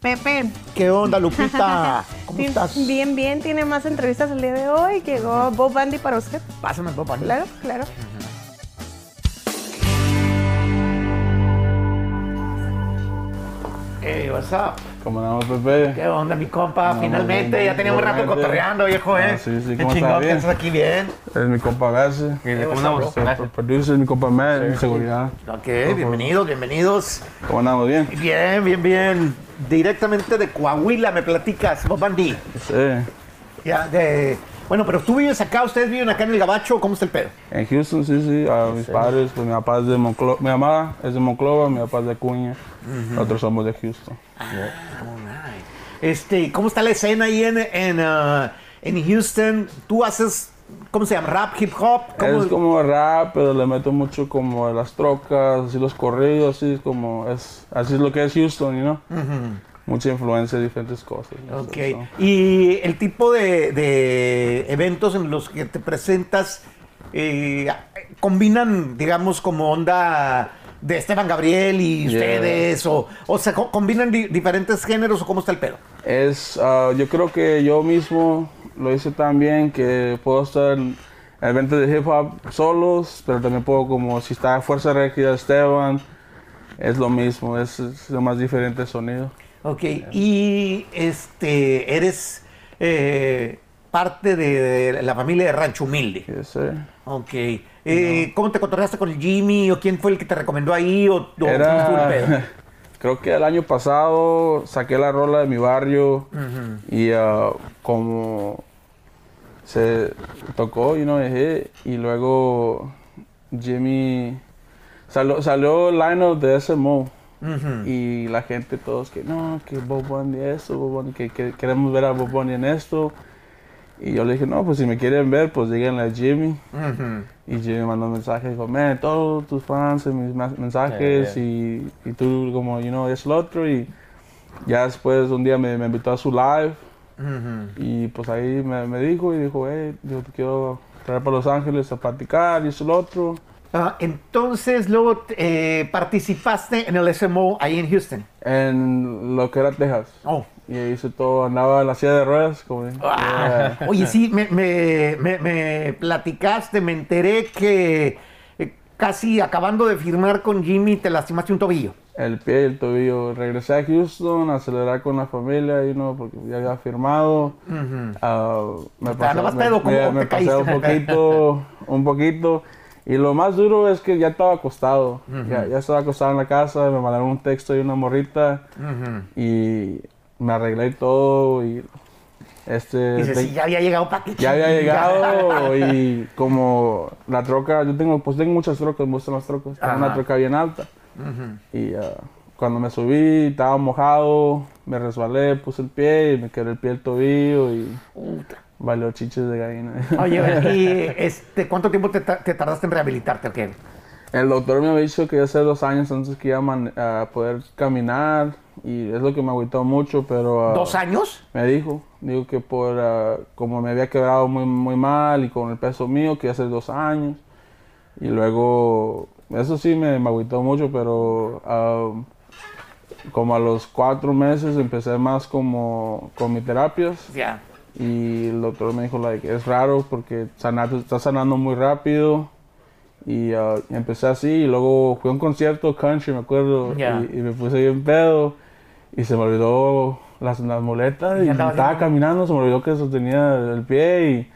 Pepe. ¿Qué onda, Lupita? ¿Cómo estás? Bien, bien. Tiene más entrevistas el día de hoy. Llegó Bob Bandy para usted. Pásame, papá. Claro, claro. Hey, what's up? ¿Cómo andamos, Pepe? ¿Qué onda, mi compa? No, Finalmente, ya teníamos rato igualmente. cotorreando, viejo, ¿eh? Ah, sí, sí, ¿cómo chingón está? que Bien. estás aquí bien. Es mi compa Garci. ¿Cómo andamos? Producer, mi compa Matt, mi seguridad. Ok, bienvenidos, bienvenidos. ¿Cómo andamos? Bien. Bien, bien, bien. Directamente de Coahuila me platicas, Bob Bandy. Sí. Ya, de... Bueno, pero tú vives acá, ustedes viven acá en el Gabacho, ¿cómo está el pedo? En Houston, sí, sí. A mis padres, pues mi papá es de Monclova. Mi mamá es de Monclova, mi papá es de Cuña. Nosotros somos de Houston. Alright. Este, ¿cómo está la escena ahí en, en, ah, en Houston? Tú haces, ¿cómo se llama? ¿Rap, hip hop? ¿Cómo- Es como rap, pero le meto mucho como las trocas, así los corridos, así es como es, así es lo que es Houston, you know? Mucha influencia de diferentes cosas. ¿no? Ok. So, Y el tipo de, de eventos en los que te presentas eh, combinan, digamos, como onda de Esteban Gabriel y Yeah. ustedes, o, o sea, co- combinan di- diferentes géneros o cómo está el pedo. Es, ah, yo creo que yo mismo lo hice tan bien que puedo estar en eventos de hip hop solos, pero también puedo como si está Fuerza Régida Esteban, es lo mismo, es, es lo más diferente sonido. Ok. Y este, eres eh, parte de la familia de Rancho Humilde. Sí, sí. Ok. Eh, ¿Cómo te cotorreaste con el Jimmy? ¿O quién fue el que te recomendó ahí? ¿O, o? Era, creo que el año pasado saqué la rola de mi barrio y ah, como se tocó, you know, dejé, y luego Jimmy salió, salió el line de SMO y la gente todos que no, que Bob Bunny esto, Bob Bunny, que, que queremos ver a Bob Bunny en esto. Y yo le dije, no, pues si me quieren ver, pues díganle a Jimmy. Y Jimmy mandó un mensaje, dijo, man, todos tus fans mis mensajes Y, y tú como, you know, es lo otro. Y ya después un día me, me invitó a su live y pues ahí me, me dijo y dijo, hey, yo te quiero traer para Los Ángeles a platicar y eso lo otro. Ah, entonces, luego eh, participaste en el SMO ahí en Houston. En lo que era Texas. Oh. Y ahí hice todo, andaba en la silla de ruedas. Como, Ah, Yeah. Oye, sí, me, me- me- me platicaste, me enteré que eh, casi acabando de firmar con Jimmy te lastimaste un tobillo. el pie y el tobillo. Regresé a Houston a celebrar con la familia, you know, porque ya había firmado. Ah, me ¿Te andabas pedo? me, ¿Cómo me- te me pasé caíste? un poquito, un poquito. Y lo más duro es que ya estaba acostado. ya, ya estaba acostado en la casa, me mandaron un texto y una morrita. Y me arreglé todo. Y este. Dices, te- sí, ya había llegado para ya había llegado y como la troca, yo tengo, pues tengo muchas trocas, me gustan las trocas, tengo una troca bien alta. Y ah, cuando me subí, estaba mojado, me resbalé, puse el pie y me quedé el pie el tobillo y Puta. Valió chiches de gallina. Oye, y este, ¿cuánto tiempo te, te tardaste en rehabilitarte? o qué? El doctor me había dicho que hace dos años antes que iba a man- a poder caminar y es lo que me agüitó mucho, pero... ah, ¿Dos años? Me dijo, digo que por ah, como me había quebrado muy, muy mal y con el peso mío, que hace dos años. Y luego, eso sí me, me agüitó mucho, pero ah, como a los cuatro meses empecé más como con mis terapias. Ya. Y el doctor me dijo, like, es raro porque sanar, está sanando muy rápido. Y ah, empecé así, y luego fui a un concierto country, me acuerdo, Ya. y, y me puse bien pedo. Y se me olvidó las, las muletas, y andabas estaba bien- caminando, se me olvidó que sostenía el pie, y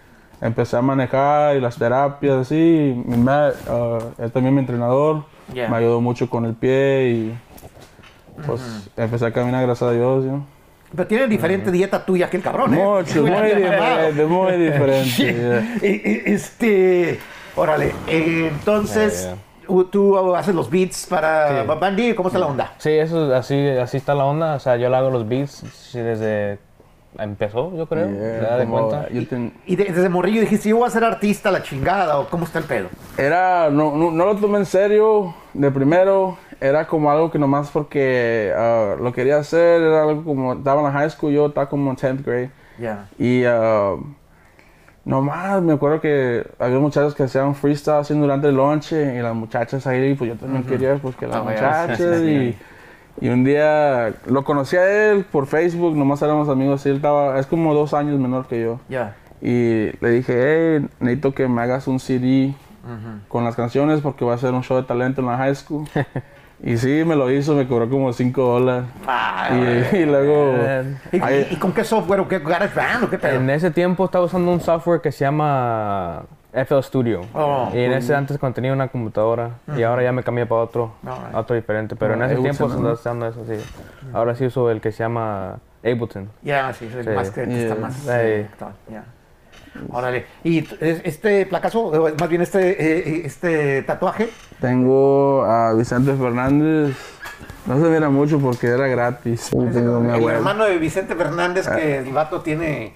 empecé a manejar, y las terapias, así. y mi ma- ah, él también mi entrenador, Ya. me ayudó mucho con el pie, y pues empecé a caminar, gracias a Dios, ¿no? Pero tiene diferente dieta tuya que el cabrón, ¿eh? Mucho, muy diferente, muy diferente. yeah. Este, órale, eh, entonces Ya, u- tú haces los beats para Sí. Bad Bunny, ¿cómo está la onda? Sí, eso, así, así está la onda. O sea, yo le hago los beats sí, desde... Empezó, yo creo. Yeah, ¿te das de cuenta? yo ten- Y de- desde morrillo dijiste, yo voy a ser artista, la chingada, o cómo está el pedo. Era, no, no, no lo tomé en serio de primero, era como algo que nomás porque ah, lo quería hacer, era algo como, estaba en la high school, yo estaba como en 10th grade, Ya. y ah, nomás me acuerdo que había muchachos que hacían freestyle haciendo durante el lunch y las muchachas ahí, pues yo también quería pues que las vaya. muchachas y, Y un día lo conocí a él por Facebook, nomás éramos amigos. Y él estaba, es como dos años menor que yo. Ya. Y le dije, hey, necesito que me hagas un CD con las canciones porque va a ser un show de talento en la high school. y sí, me lo hizo, me cobró como 5 dólares. Ah, Y, y luego... ¿Y, ahí- y- con qué software o qué GarageBand o qué pedo? En ese tiempo estaba usando un software que se llama FL Studio. Oh. y en ese antes cuando tenía una computadora. Y ahora ya me cambié para otro, Alright. a otro diferente. Pero en Ah, ese Ableton, tiempo ¿no? usando eso, sí. Ahora sí uso el que se llama Ableton. Ya, sí, es Sí. más que está Yeah. más. Sí. ya. Órale. ¿Y este placazo, más bien este, eh, este tatuaje? Tengo a Vicente Fernández. No se mira mucho porque era gratis. Y tengo mi el abuelo. hermano de Vicente Fernández que el vato tiene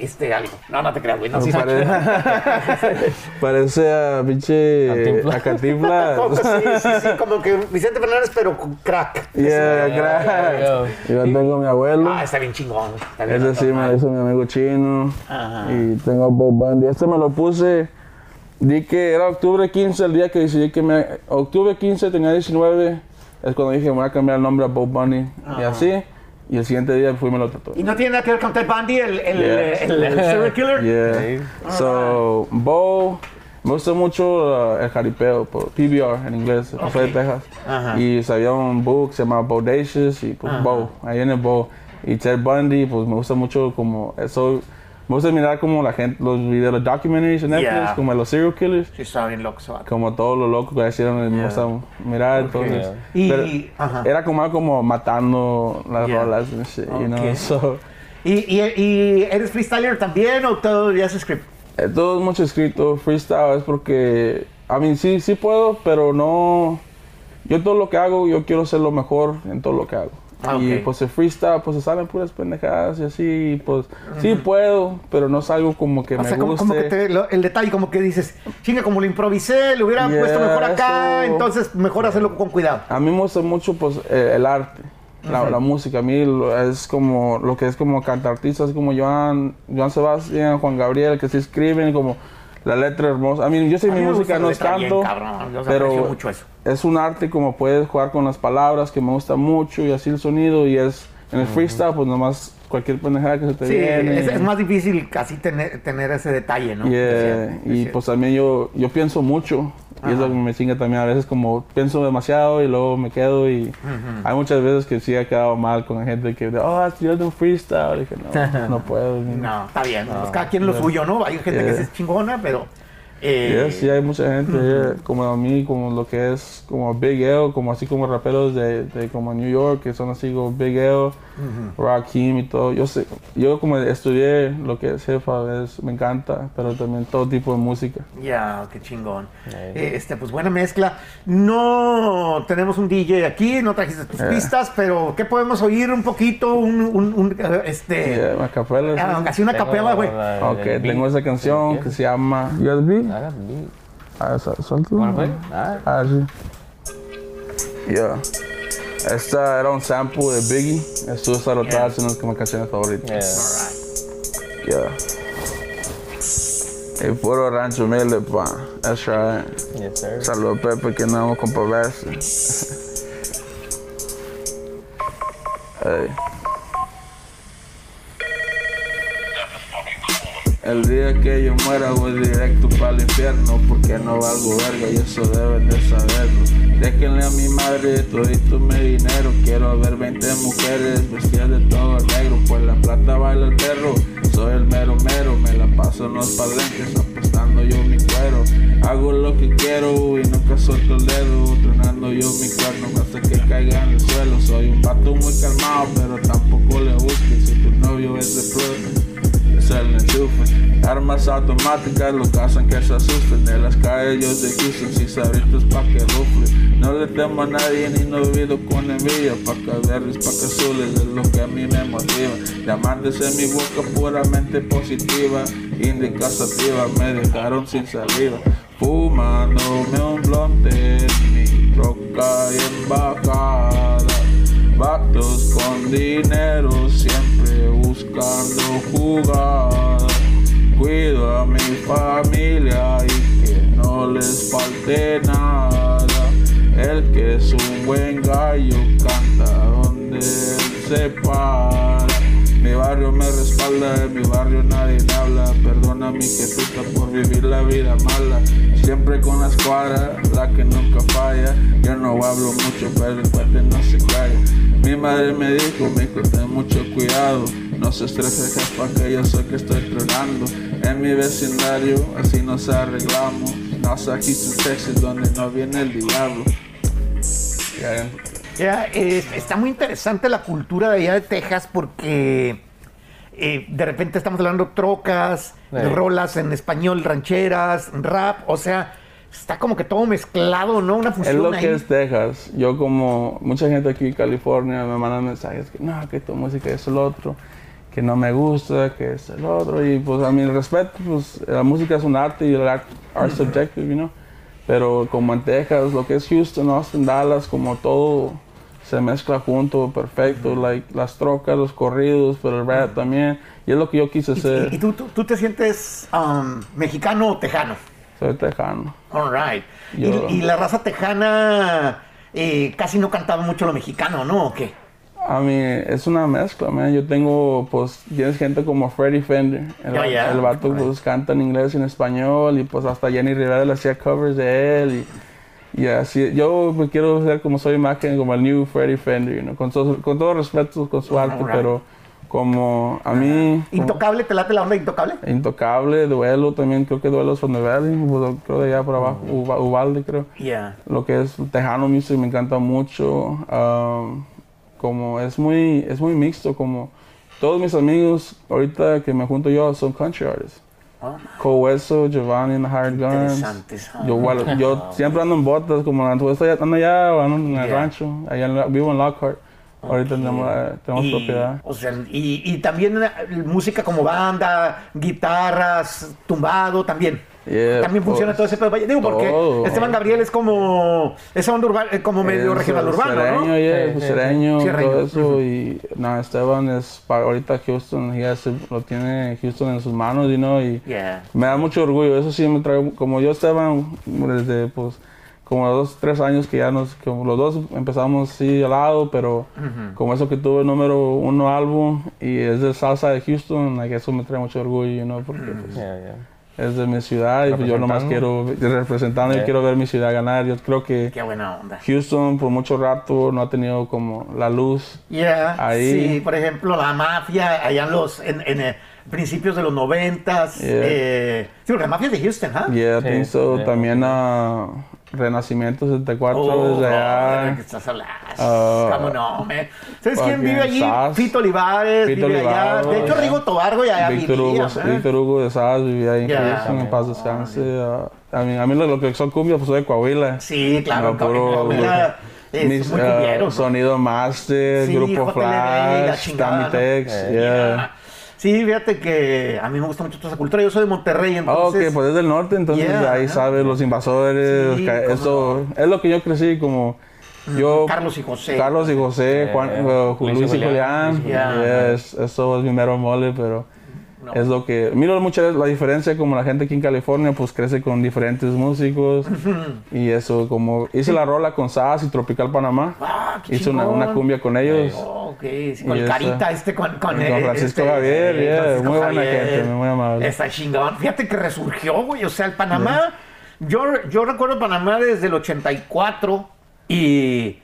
este algo. No, no te creas, güey. No, sí, Pare- Parece a pinche. A Cantinflas. Como- sí, sí, sí, como que Vicente Fernández, pero crack. Yeah, crack. Yo tengo a mi abuelo. Ah, está bien chingón. Está bien Ese sí me hizo mi amigo chino. Ajá. Y tengo a Bob Bundy. Este me lo puse. Di que era octubre 15 el día que decidí que me. Octubre 15 tenía 19. Es cuando dije me voy a cambiar el nombre a Bob Bunny. Y así. Y el siguiente día fui y me lo tatué. ¿Y no tiene nada que ver con Ted Bundy, el, el, Yeah. el, el serial killer? Yeah. So, Bo, me gusta mucho uh, el jaripeo, por PBR en inglés, de Texas. Y sabía un book que se llama Bodacious y pues Bo, ahí en el Bo. Y Ted Bundy, pues me gusta mucho como eso. Me gusta mirar como la gente, los videos, los documentaries en Netflix, Yeah. como los serial killers. Sí, está bien loco. ese vato. Como todos los locos que hicieron, me gusta mirar. Entonces, Y- pero ajá. era como, como matando las Yeah. rolas and shit, you know. Okay. So, ¿Y, y, y eres freestyler también o todo ya es script? Eh, Todo es mucho escrito, freestyle, es porque, a mí sí, sí puedo, pero no, yo todo lo que hago, yo quiero ser lo mejor en todo lo que hago. Ah, Y ok. pues el freestyle, pues se salen puras pendejadas y así, y, pues sí puedo, pero no es algo como que O me sea, como, guste. como que te- lo- el detalle, como que dices, chinga, como lo improvisé, lo hubiera Yeah, puesto mejor acá, eso. entonces mejor hacerlo con cuidado. A mí me gusta mucho pues eh, el arte, la, la música. A mí lo- es como lo que es como cantar artistas como Joan, Joan Sebastián, Juan Gabriel, que se escriben como la letra hermosa. A mí yo sé mi música no es canto, pero mucho eso. es un arte como puedes jugar con las palabras que me gusta mucho y así el sonido y es en el freestyle pues nomás cualquier pendejada que se te Sí, viene. es, es más difícil casi tener, tener ese detalle, ¿no? Y, Es cierto, es y pues también yo, yo pienso mucho y es lo que me chinga también a veces como pienso demasiado y luego me quedo y hay muchas veces que sí he quedado mal con la gente que oh estudiando un freestyle y que no, no puedo. No, está bien, pues cada quien lo suyo, ¿no? Hay gente que Yeah. sí es chingona, pero... eh, Yeah, sí hay mucha gente yeah, como a mí, como lo que es como Big L, como así como raperos de, de como New York, que son así como Big L, Rakim y todo. Yo sé, yo como estudié lo que es hip hop, es- me encanta, pero también todo tipo de música. Ya, qué chingón. Eh, Este, pues buena mezcla. No tenemos un DJ aquí, no trajiste tus Yeah. pistas, pero ¿qué podemos oír un poquito? Un, un- un, este, Yeah, a capela, sí. ah, así una Tengo capela, güey. Ok, tengo esa canción que se llama... ¿You I got the beat. Ah, su- suéltalo. Wanna play? Alright. Sí. Yeah. Esta era un sample de Biggie. Estuvo sarotada, es una de mis canciones favoritas. Yeah. Alright. Yeah. El puro rancho humilde, pa. That's right. Yes, sir. Saludos Pepe, que no con Pavese. Ey. El día que yo muera voy directo para el infierno porque no valgo verga y eso deben de saberlo. Déjenle a mi madre todito mi dinero. Quiero ver 20 mujeres vestidas de todo negro. Pues la plata baila el perro. Soy el mero mero, me la paso en los palenques apostando yo mi cuero. Hago lo que quiero y nunca suelto el dedo. Tronando yo mi cuerno hasta que caiga en el suelo. Soy un pato muy calmado, pero tampoco le busques si tu novio es de plug Armas automáticas lo hacen que se asusten. De las calles de Houston, si sabritos pa' que rufle. No le temo a nadie ni no vivo con envidia. Pa' que verdes, pa' que azules es lo que a mí me motiva. En mi boca puramente positiva. Indica sativa, me dejaron sin saliva. Fumándome un blonde en mi troca y embajada. Vatos con dinero siempre buscando jugar. Cuido a mi familia y que no les falte nada. El que es un buen gallo canta se para. Mi barrio me respalda, en mi barrio nadie habla. Perdona mi jefita por vivir la vida mala. Siempre con la escuadra, la que nunca falla. Yo no hablo mucho, pero el cuate no se calla. Mi madre me dijo, me ten mucho cuidado. No se estrese, jefa, que yo sé que estoy tronando. En mi vecindario, así nos arreglamos. No sé, aquí en Texas, donde no viene el diablo. Ya, Ya, eh, está muy interesante la cultura de allá de Texas porque eh, de repente estamos hablando de trocas, de Sí. rolas en español, rancheras, rap, o sea, está como que todo mezclado, ¿no? Una Es fusión lo ahí. que es Texas. Yo como mucha gente aquí en California me mandan mensajes que no, que tu música es el otro, que no me gusta, que es el otro. Y pues a mi respeto, pues la música es un arte y el arte art subjective, you know. Pero como en Texas, lo que es Houston, Austin, Dallas, como todo se mezcla junto, perfecto. Like, las trocas, los corridos, pero el rap también. Y es lo que yo quise ¿Y, hacer. y tú, tú- tú te sientes um, mexicano o tejano? Soy tejano. All right. Y- Yo- Y, la raza tejana eh, casi no cantaba mucho lo mexicano, ¿no? ¿O qué? A mí es una mezcla, man. Yo tengo, pues, tienes gente como Freddie Fender. El, Oh, yeah. el vato, pues, canta en inglés y en español. Y, pues, hasta Jenny Rivera le hacía covers de él. Y, y así, yo pues, quiero ser como soy imagen, como el new Freddie Fender, you know, con, todo, con todo respeto con su arte, pero como a mí... como- ¿Intocable? ¿Te late la onda intocable? Intocable, Duelo también, creo que Duelo es from the Valley, pues, creo de allá por abajo, Uba- Uvalde creo. Yeah. Lo que es Tejano Music me encanta mucho, um, como es muy, es muy mixto, como todos mis amigos ahorita que me junto yo son country artists. Oh, Cohueso, Giovanni and the Hired Guns. Yo, bueno, yo siempre ando en botas, como ando allá ando en el Yeah. rancho, allá en vivo en Lockhart. Ahorita tenemos, tenemos y, propiedad. o sea, y, y también eh, música como banda, guitarras, tumbado también. Yeah, también funciona pues, todo ese pedo. Digo, porque todo. Esteban Gabriel es como esa onda urbana, eh, como medio Es, regional urbano, Sereño, ¿no? yeah, Sí, pues, sí, todo eso. Y no, Esteban es para ahorita Houston, ya se- lo tiene Houston en sus manos, you know, y Yeah. me da mucho orgullo. Eso sí me trae, como yo Esteban, desde pues como dos, tres años que ya nos, como los dos empezamos sí al lado, pero como eso que tuve el número uno álbum y es de salsa de Houston, like, eso me trae mucho orgullo, you know, porque pues, Yeah, yeah. Es de mi ciudad y yo nomás quiero, Representando. representando, y Yeah. quiero ver mi ciudad ganar. Yo creo que Qué buena onda. Houston por mucho rato no ha tenido como la luz. Yeah. Ahí- Sí, por ejemplo, la mafia, allá en los en, en, eh, principios de los noventas. Yeah. eh, sí, porque la mafia es de Houston, ¿ah? Yeah, I Sí, think so. yeah. También a Renacimiento 74 Oh, desde ¿de allá. estás? Ah, ¿Cómo no, me? ¿Sabes quién vive allí? Sas. Fito Olivares, Fito vive allá. De hecho, yeah. Rigo Tobargo ya allá Víctor vivía. Hugo, ¿eh? Víctor Hugo de Sadas vivía ahí en Yeah. Houston, en paz descanse. ah, a, mí, a mí lo, que son cumbias, pues soy de Coahuila. Sí, claro, No, Coahuila es Mis, muy ah, cumbiero, ¿no? Sonido Master, Sí, Grupo Flash, chingada, Tammy ¿no? Tex, Eh, yeah. Sí, fíjate que a mí me gusta mucho toda esa cultura. Yo soy de Monterrey, Oh, entonces. ok, pues es del norte, entonces Yeah, ahí sabes los invasores, Sí, eso es lo que yo crecí como yo Carlos y José. Carlos y José, Eh, Juan, eh, eh, Luis y Luis y Julián. Yeah, es- eso es mi mero mole, pero No. es lo que miro mucho la diferencia como la gente aquí en California pues crece con diferentes músicos y eso como hice la rola con Sass y Tropical Panamá, Ah, hice una, cumbia con ellos. Oh, ok, sí, con Y el esa- carita este, con, con, con eh, Francisco este, Javier, eh, yeah, Francisco muy buena Javier. gente, muy amable. Está chingón. Fíjate que resurgió, güey. O sea, el Panamá, yo, yo recuerdo Panamá desde el 84 y,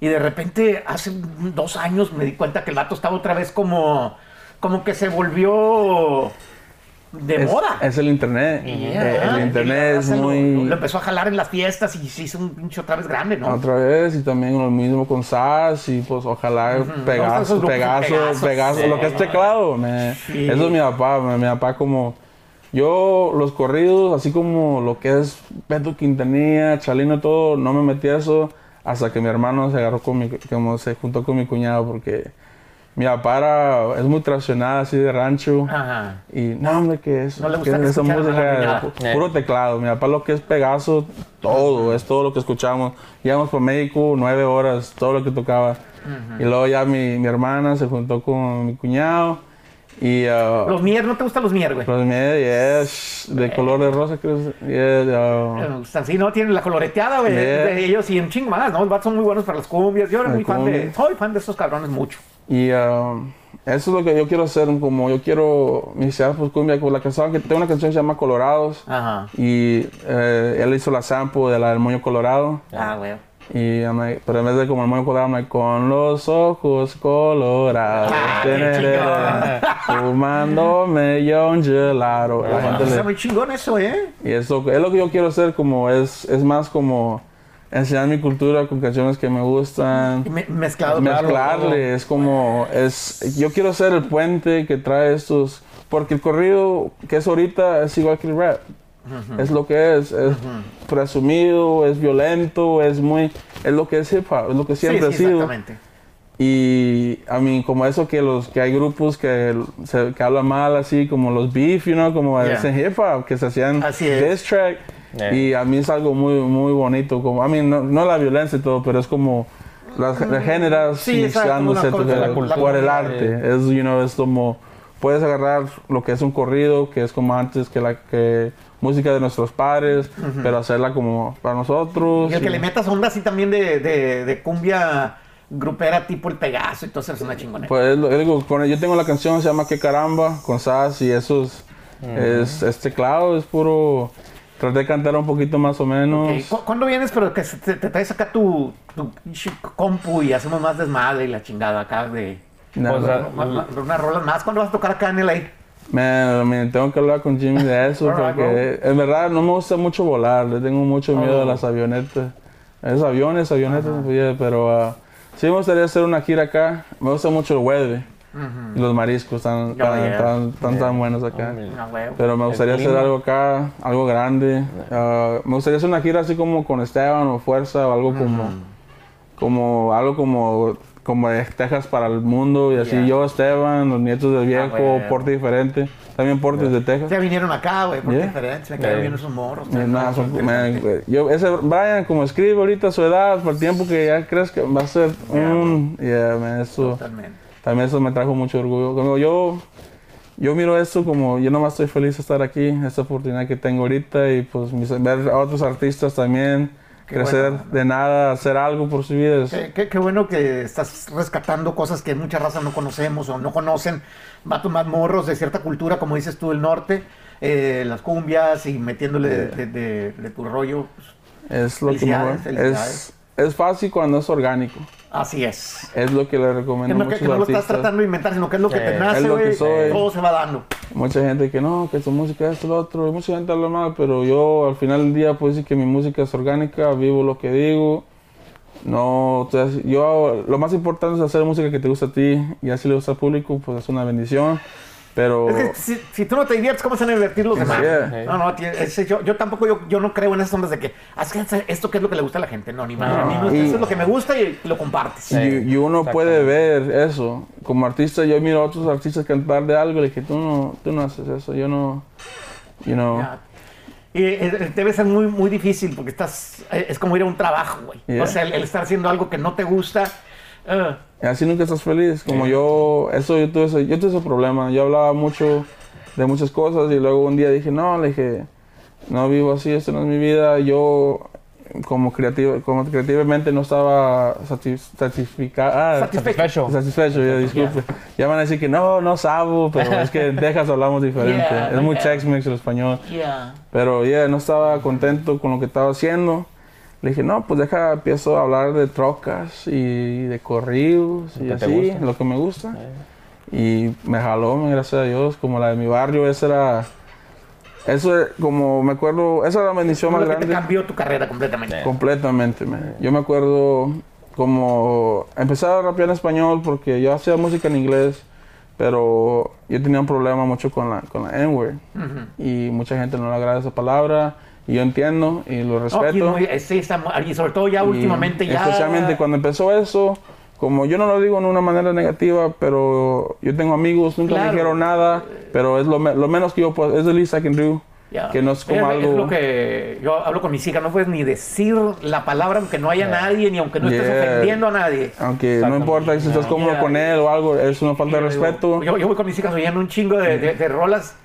y de repente hace dos años me di cuenta que el vato estaba otra vez como, como que se volvió de Es, moda. es el internet, Yeah, el internet es lo- muy Lo, empezó a jalar en las fiestas y se hizo un pinche otra vez grande, ¿no? Otra vez, y también lo mismo con SAS, y pues ojalá todos esos Pegaso, Pegaso, Pegaso, sí, lo que es teclado, me- Sí. eso es mi papá, me- mi papá como, yo los corridos, así como lo que es Beto Quintanilla, Chalino, todo, no me metí a eso hasta que mi hermano se agarró con mi, como se juntó con mi cuñado, porque mi papá era, es muy tradicional, así de rancho, Ajá. y no, hombre, que es, No le gusta que esa música, pu- puro teclado. Mi papá lo que es Pegaso, todo, es todo lo que escuchamos. Íbamos por México nueve horas, todo lo que tocaba. Y luego ya mi, mi hermana se juntó con mi cuñado y uh, Los mier, ¿no te gustan los mier, güey? los yes, de color de rosa, creo. que es, yeah, uh, Me gustan, sí, no, tienen la coloreteada, güey, de ellos y un chingo más, ¿no? Los vatos son muy buenos para las cumbias. Yo era muy fan de, soy fan de estos cabrones mucho. Y um, eso es lo que yo quiero hacer, como yo quiero iniciar pues cumbia con la canción, que tengo una canción que se llama Colorados. Ajá. Y eh, él hizo la sample de la del moño colorado. Ah, güey. Y I'm like- pero en vez de como el moño colorado, like, con los ojos colorados. Ah, fumándome yo un gelato. Está muy chingón eso, ¿eh? y eso es lo que yo quiero hacer, como es, es más como enseñar mi cultura con canciones que me gustan. Y me- mezclado. Mezclarle, es como, es, yo quiero ser el puente que trae estos, porque el corrido que es ahorita es igual que el rap. Es lo que es, es presumido, es violento, es muy, es lo que es hip hop, es lo que Sí, siempre sí, ha sido. exactamente. Y a mí, como eso que los que hay grupos que, se, que hablan mal, así como los beef, you know, como Yeah. ese hip hop, que se hacían Así es. diss track. Yeah. Y a mí es algo muy, muy bonito. Como, a mí, no, no la violencia y todo, pero es como las géneras Sí, cultura. por el arte. Es, you know, es como, puedes agarrar lo que es un corrido, que es como antes que la que música de nuestros padres, pero hacerla como para nosotros. Y el que y- le metas onda así también de, de, de cumbia grupera tipo el Pegaso, entonces es una chingonera. Pues es lo- es digo, con- yo tengo la canción, se llama Que Caramba, con Sass y eso es, es, es teclado, es puro... Traté de cantar un poquito más o menos. Ok, ¿cu- ¿Cuándo vienes? Pero que te, te traes acá tu, tu compu y hacemos más desmadre y la chingada acá de... Nada. Pues, ah, ma- ma- Unas rolas más. ¿Cuándo vas a tocar acá en LA? Man, man, tengo que hablar con Jimmy de eso porque en verdad no me gusta mucho volar, le tengo mucho miedo Oh. a las avionetas. Es aviones, avionetas, yeah, pero ah, sí me gustaría hacer una gira acá. Me gusta mucho el y los mariscos, están Oh, tan, yeah. tan, buenos acá. Ah, huevo. Pero me gustaría hacer algo acá, algo grande. Ah, me gustaría hacer una gira así como con Esteban o Fuerza o algo como, como algo como, como de Texas para el mundo y así Yeah. yo, Esteban, los nietos del viejo, huevo. porte diferente. También portes de Texas. Ya vinieron acá, güey, por Yeah. diferentes. Me Yeah. bien esos morros. Nada, son- man, yo, ese Brian, como escribe ahorita su edad, por el tiempo que ya crees que va a ser un. Yeah, man, eso. Totalmente. También eso me trajo mucho orgullo. Como yo, yo miro esto como yo nomás estoy feliz de estar aquí, esta oportunidad que tengo ahorita y pues mis- ver a otros artistas también Qué crecer bueno. de nada, hacer algo por su vida. Qué, qué- qué bueno que estás rescatando cosas que mucha raza no conocemos o no conocen. Vatos más morros de cierta cultura, como dices tú, del norte, eh, las cumbias y metiéndole de, de- de- de tu rollo. pues, Es lo que es. Es fácil cuando es orgánico. así es. Es lo que le recomiendo a no, que, que no lo estás tratando de inventar, sino que es lo que te Eh, nace, es lo güey. Todo se va dando. Mucha gente que no, que su música es lo otro, y mucha gente habla mal, pero yo al final del día puedo decir que mi música es orgánica, vivo lo que digo. No, entonces, yo lo más importante es hacer música que te gusta a ti y así le gusta al público, pues es una bendición. Pero Es que si, si tú no te diviertes, ¿cómo se van a divertir los demás? Yeah. No, no, tío, ese- yo, yo tampoco, yo, yo no creo en esas ondas de que, "Ah, esto que es lo que le gusta a la gente. No, ni madre. a mí no, y- eso es lo que me gusta y lo compartes. y, y uno puede ver eso. Como artista, yo miro a otros artistas cantar de algo y le dije, tú no, tú no haces eso, yo no, you know. Ya. Y debe ser muy, muy difícil porque estás, es como ir a un trabajo, güey. Yeah. O sea, el, el estar haciendo algo que no te gusta. Eh, Y así nunca estás feliz. Como yo, eso yo tuve, ese, yo tuve ese problema. Yo hablaba mucho de muchas cosas y luego un día dije, no, le dije, no vivo así, esto no es mi vida. Yo como creativo, como creativamente no estaba satisficado. satisfecho. Satisfecho. Satisfecho, ya, disculpe. Ya van a decir que no, no sabo, pero es que en Texas hablamos diferente. Yeah, es muy yeah. Tex-Mex el español. Yeah. Pero ya no estaba contento con lo que estaba haciendo. Le dije, no, pues deja, empiezo a hablar de trocas y de corridos y así, lo que me gusta. Y me jaló, gracias a Dios, como la de mi barrio, esa era... Eso, es como me acuerdo, esa era la bendición más Lo que te grande. cambió tu carrera completamente. Completamente, man. Yo me acuerdo como empecé a rapear en español porque yo hacía música en inglés, pero yo tenía un problema mucho con la, con la N-word. Y mucha gente no le agrada esa palabra. Y yo entiendo y lo respeto. sí, está y sobre todo ya Y últimamente ya. Especialmente cuando empezó eso, como yo no lo digo en una manera negativa, pero yo tengo amigos, nunca Claro. me dijeron nada, pero es lo, me- lo menos que yo puedo, es the least I can do. Ya. Que no es como Es- algo... Es lo que yo hablo con mis hijas, no puedes ni decir la palabra aunque no haya nadie, ni aunque no estés Yeah. ofendiendo a nadie. Aunque no importa si estás cómodo Yeah. con él o algo, es una falta de respeto. Yo, yo voy con mis hijas oyendo un chingo de, de- de rolas.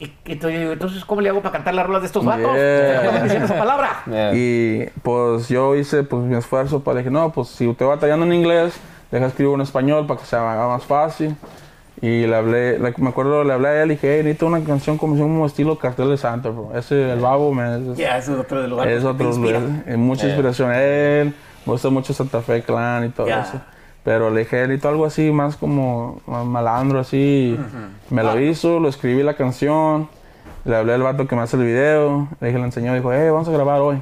Y, entonces, ¿cómo le hago para cantar las rolas de estos vatos? Yeah. Diciendo esa palabra. Yeah. Y pues yo hice pues mi esfuerzo para dije, no, pues si usted va batallando en inglés, deja escribo en español para que se haga más fácil. Y le hablé, le- me acuerdo, le hablé a él y dije, hey, necesito una canción como, como estilo Cartel de Santa, bro. Ese, el babo, man, es, Ya, ese es otro de los es otro, es mucha Eh. inspiración él, me gusta mucho Santa Fe Clan y todo eso. Pero le dije, necesito algo así, más como más malandro, así. Me lo hizo, lo escribí la canción, le hablé al vato que me hace el video, le dije, le enseñó, dijo, hey, vamos a grabar hoy.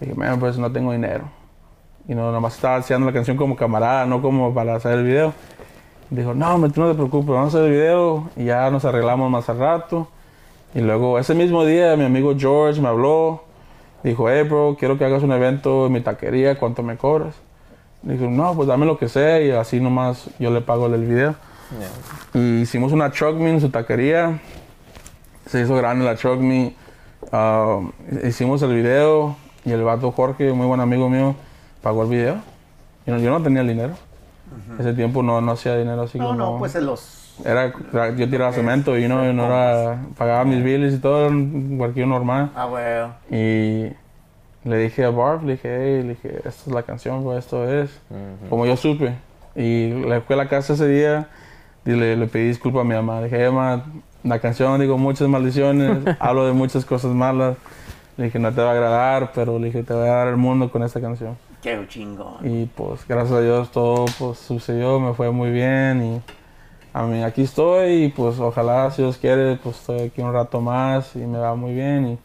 dije, man, pues no tengo dinero. Y no, nomás estaba haciendo la canción como camarada, no como para hacer el video. Dijo, no, hombre, tú no te preocupes, vamos a hacer el video y ya nos arreglamos más al rato. Y luego ese mismo día mi amigo George me habló, dijo, hey bro, quiero que hagas un evento en mi taquería, ¿cuánto me cobras? Dijo, no, pues dame lo que sea y así nomás yo le pago el video. Y hicimos una truck meet en su taquería, se hizo grande la truck meet, ah, hicimos el video y el vato Jorge, muy buen amigo mío, pagó el video. Yo no, yo no tenía el dinero. Ese tiempo no, no hacía dinero así No, como... no, pues en los. Era, yo tiraba cemento y no, yo no era, pagaba mis bills y todo, en cualquier normal. Ah, bueno. Y le dije a Barb, le dije, hey, le dije, esta es la canción, bro, esto es. Como yo supe. Y le fui a la casa ese día y le, le pedí disculpas a mi mamá. Le dije, mamá, la canción, digo, muchas maldiciones, hablo de muchas cosas malas. Le dije, no te va a agradar, pero le dije, te voy a dar el mundo con esta canción. Qué chingón. Y pues gracias a Dios todo pues, sucedió, me fue muy bien y a mí aquí estoy y pues ojalá si Dios quiere pues estoy aquí un rato más y me va muy bien y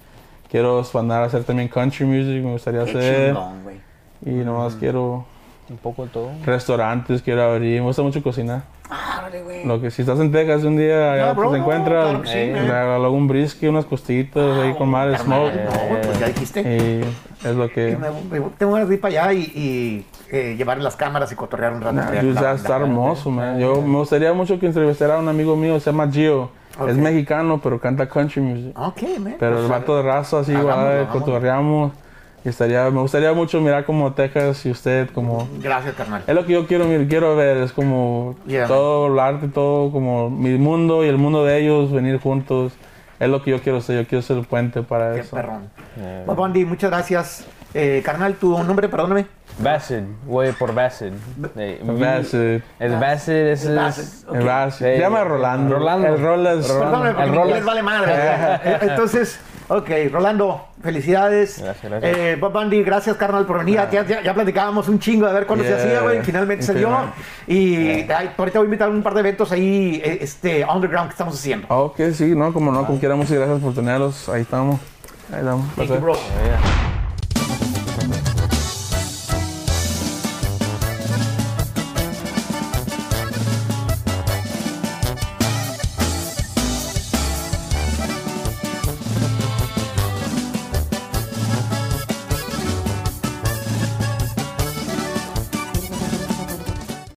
quiero expandir a hacer también country music, me gustaría Qué hacer chingón, güey. y nomás quiero Un poco de todo. restaurantes, quiero abrir, me gusta mucho cocinar. Ah, güey. Lo que si estás en Texas un día No, bro, pues, te no, encuentras, claro sí, eh, hago un brisket, unas costillitas ahí con madre smoke No, pues ya dijiste. y es lo Y que... me- me- tengo ganas de ir para allá y, y, eh, llevar las cámaras y cotorrear un rato. Nah, la ya banda. está hermoso, man. Yo me gustaría mucho que entrevistara a un amigo mío, se llama Gio. Ok. Es mexicano, pero canta country music. Ok, man. Pero Pues, el vato de raza, así, igual, cotorreamos. Y estaría, me gustaría mucho mirar como Texas y usted, como... Gracias, carnal. Es lo que yo quiero, quiero ver, es como Yeah. todo el arte, todo como mi mundo y el mundo de ellos, venir juntos. Es lo que yo quiero ser, yo quiero ser el puente para Qué eso. perrón. Yeah. Bob Bundy, muchas gracias. Eh, carnal, tu nombre, perdóname. Bassett, voy por Bassett. Eh, Bassett, Es Bassett, ok. Se Sí. llama Rolando. Rolando. El Rolas. Perdóname, porque el mi inglés Rolas. vale madre. Eh, Entonces, ok, Rolando, felicidades. Gracias, gracias. Eh, Bob Bundy, gracias, carnal, por venir. Ya, ya, ya platicábamos un chingo de ver cuándo se hacía, güey. Finalmente se dio. Yeah. Y ay, ahorita voy a invitar a un par de eventos ahí, eh, este, underground que estamos haciendo. Ok, sí, no, como no, como queramos y gracias por tenerlos. Ahí estamos. Ahí estamos. Thank you, bro. Yeah.